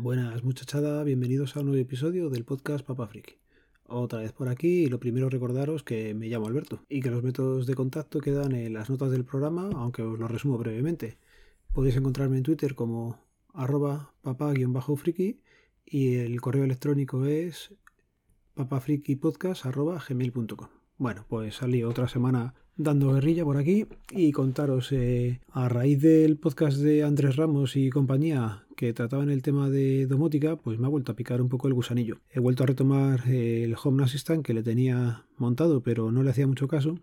Buenas muchachada, bienvenidos a un nuevo episodio del podcast Papa Friki. Otra vez por aquí y lo primero recordaros que me llamo Alberto y que los métodos de contacto quedan en las notas del programa, aunque os lo resumo brevemente. Podéis encontrarme en Twitter como arroba papa-friki y el correo electrónico es papafrikipodcast.gmail.com Bueno, pues salí otra semana dando guerrilla por aquí y contaros eh, a raíz del podcast de Andrés Ramos y compañía que trataban el tema de domótica, pues me ha vuelto a picar un poco el gusanillo. He vuelto a retomar el Home Assistant que le tenía montado, pero no le hacía mucho caso.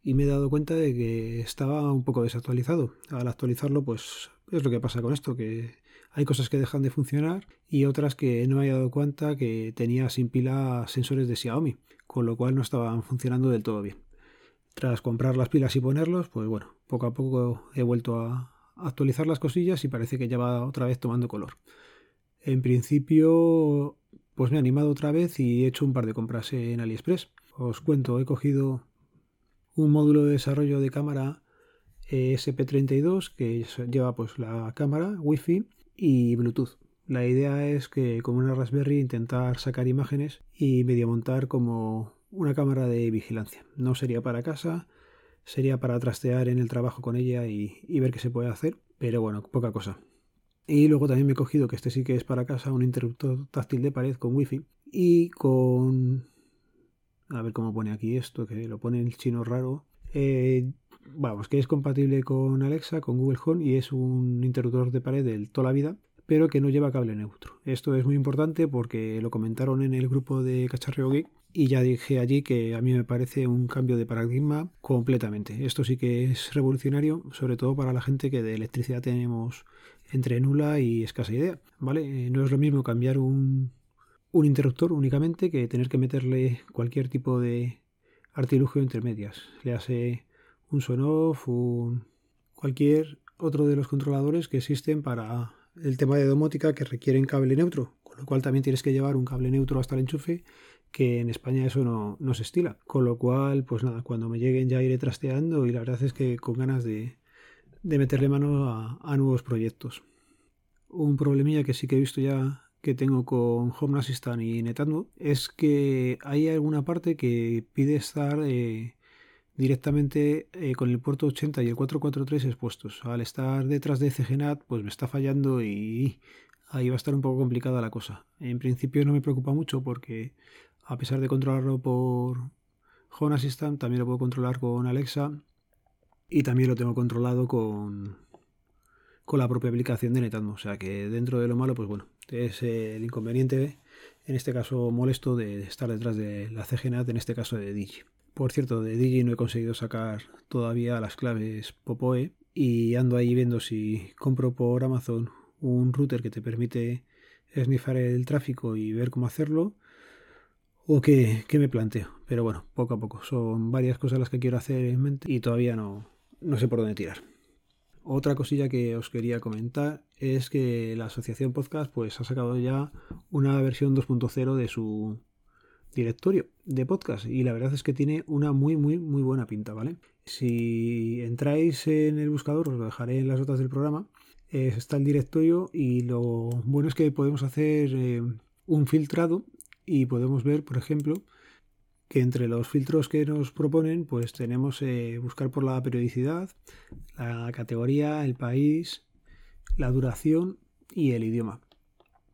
Y me he dado cuenta de que estaba un poco desactualizado. Al actualizarlo, pues es lo que pasa con esto, que hay cosas que dejan de funcionar y otras que no me había dado cuenta que tenía sin pila sensores de Xiaomi, con lo cual no estaban funcionando del todo bien. Tras comprar las pilas y ponerlos, pues bueno, poco a poco he vuelto a actualizar las cosillas y parece que ya va otra vez tomando color. En principio, pues me he animado otra vez y he hecho un par de compras en AliExpress. Os cuento, he cogido un módulo de desarrollo de cámara SP32 que lleva pues la cámara, wifi y Bluetooth. La idea es que con una Raspberry intentar sacar imágenes y medio montar como una cámara de vigilancia. No sería para casa, sería para trastear en el trabajo con ella y, ver qué se puede hacer, pero bueno, poca cosa. Y luego también me he cogido, que este sí que es para casa, un interruptor táctil de pared con wifi y con... A ver cómo pone aquí esto, que lo pone en chino raro. Eh, vamos, que es compatible con Alexa, con Google Home y es un interruptor de pared de toda la vida, pero que no lleva cable neutro. Esto es muy importante porque lo comentaron en el grupo de Cacharreo Geek y ya dije allí que a mí me parece un cambio de paradigma completamente. Esto sí que es revolucionario, sobre todo para la gente que de electricidad tenemos entre nula y escasa idea, ¿vale? Eh, no es lo mismo cambiar un, un interruptor únicamente que tener que meterle cualquier tipo de artilugio entre medias. Le hace un son-off, un cualquier otro de los controladores que existen para el tema de domótica que requieren cable neutro, con lo cual también tienes que llevar un cable neutro hasta el enchufe que en España eso no, no, se estila. Con lo cual, pues nada, cuando me lleguen ya iré trasteando y la verdad es que con ganas de, de meterle mano a, nuevos proyectos. Un problemilla que sí que he visto ya que tengo con Home Assistant y Netatmo es que hay alguna parte que pide estar eh, directamente eh, con el puerto 80 y el 443 expuestos. Al estar detrás de CGNAT, pues me está fallando y ahí va a estar un poco complicada la cosa. En principio no me preocupa mucho porque a pesar de controlarlo por Home Assistant, también lo puedo controlar con Alexa y también lo tengo controlado con, con la propia aplicación de Netatmo. O sea que dentro de lo malo, pues bueno, es el inconveniente, en este caso molesto, de estar detrás de la CGNAT, en este caso de Digi. Por cierto, de Digi no he conseguido sacar todavía las claves Popoe y ando ahí viendo si compro por Amazon un router que te permite snifar el tráfico y ver cómo hacerlo o qué, me planteo. Pero bueno, poco a poco. Son varias cosas las que quiero hacer en mente y todavía no, no sé por dónde tirar. Otra cosilla que os quería comentar es que la asociación podcast pues ha sacado ya una versión 2.0 de su directorio de podcast y la verdad es que tiene una muy muy muy buena pinta, ¿vale? Si entráis en el buscador, os lo dejaré en las notas del programa, está el directorio y lo bueno es que podemos hacer eh, un filtrado y podemos ver, por ejemplo, que entre los filtros que nos proponen, pues tenemos eh, buscar por la periodicidad, la categoría, el país, la duración y el idioma.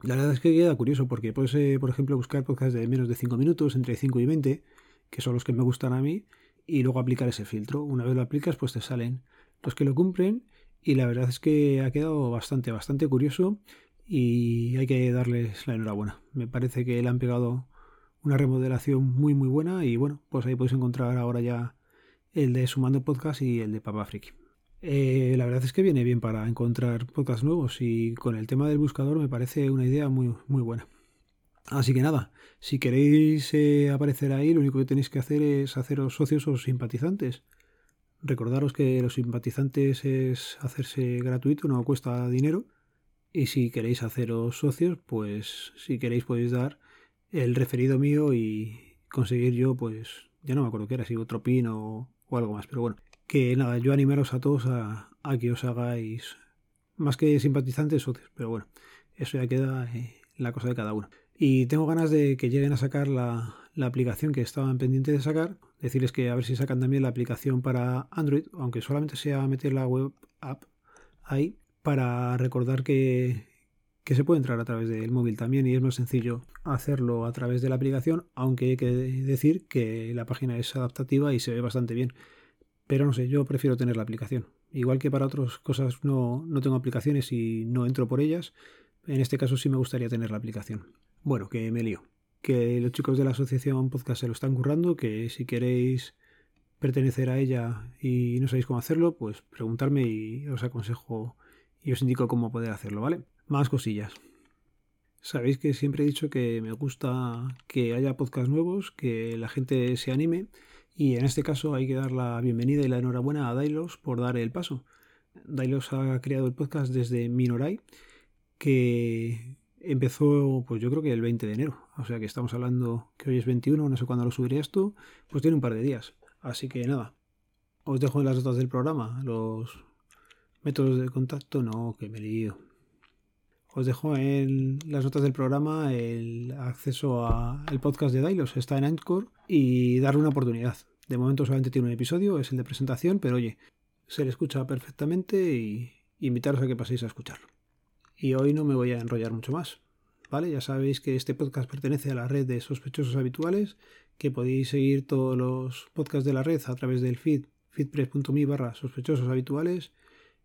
La verdad es que queda curioso porque puedes, eh, por ejemplo, buscar podcasts de menos de 5 minutos, entre 5 y 20, que son los que me gustan a mí, y luego aplicar ese filtro. Una vez lo aplicas, pues te salen los que lo cumplen y la verdad es que ha quedado bastante, bastante curioso y hay que darles la enhorabuena. Me parece que le han pegado una remodelación muy muy buena y bueno, pues ahí podéis encontrar ahora ya el de Sumando Podcast y el de Papa Friki. Eh, la verdad es que viene bien para encontrar podcasts nuevos y con el tema del buscador me parece una idea muy, muy buena. Así que nada, si queréis eh, aparecer ahí, lo único que tenéis que hacer es haceros socios o simpatizantes. Recordaros que los simpatizantes es hacerse gratuito, no cuesta dinero y si queréis haceros socios, pues si queréis podéis dar el referido mío y conseguir yo, pues ya no me acuerdo qué era, si otro pin o, algo más. Pero bueno, que nada, yo animaros a todos a, que os hagáis más que simpatizantes socios. Pero bueno, eso ya queda la cosa de cada uno. Y tengo ganas de que lleguen a sacar la, la aplicación que estaban pendientes de sacar. Decirles que a ver si sacan también la aplicación para Android, aunque solamente sea meter la web app ahí para recordar que, que se puede entrar a través del móvil también y es más sencillo hacerlo a través de la aplicación, aunque hay que decir que la página es adaptativa y se ve bastante bien. Pero no sé, yo prefiero tener la aplicación. Igual que para otras cosas no, no tengo aplicaciones y no entro por ellas, en este caso sí me gustaría tener la aplicación. Bueno, que me lío. Que los chicos de la asociación podcast se lo están currando, que si queréis pertenecer a ella y no sabéis cómo hacerlo, pues preguntarme y os aconsejo y os indico cómo poder hacerlo, ¿vale? Más cosillas. Sabéis que siempre he dicho que me gusta que haya podcasts nuevos, que la gente se anime y en este caso hay que dar la bienvenida y la enhorabuena a Dailos por dar el paso. Dailos ha creado el podcast desde Minorai, que empezó pues yo creo que el 20 de enero, o sea que estamos hablando que hoy es 21, no sé cuándo lo subiré esto, pues tiene un par de días. Así que nada, os dejo en las notas del programa los métodos de contacto, no, que me lío. Os dejo en las notas del programa el acceso al podcast de Dailos, está en Anchor y darle una oportunidad. De momento solamente tiene un episodio, es el de presentación, pero oye, se le escucha perfectamente y invitaros a que paséis a escucharlo. Y hoy no me voy a enrollar mucho más. ¿Vale? Ya sabéis que este podcast pertenece a la red de sospechosos habituales, que podéis seguir todos los podcasts de la red a través del feed feedpress.me barra sospechosos habituales.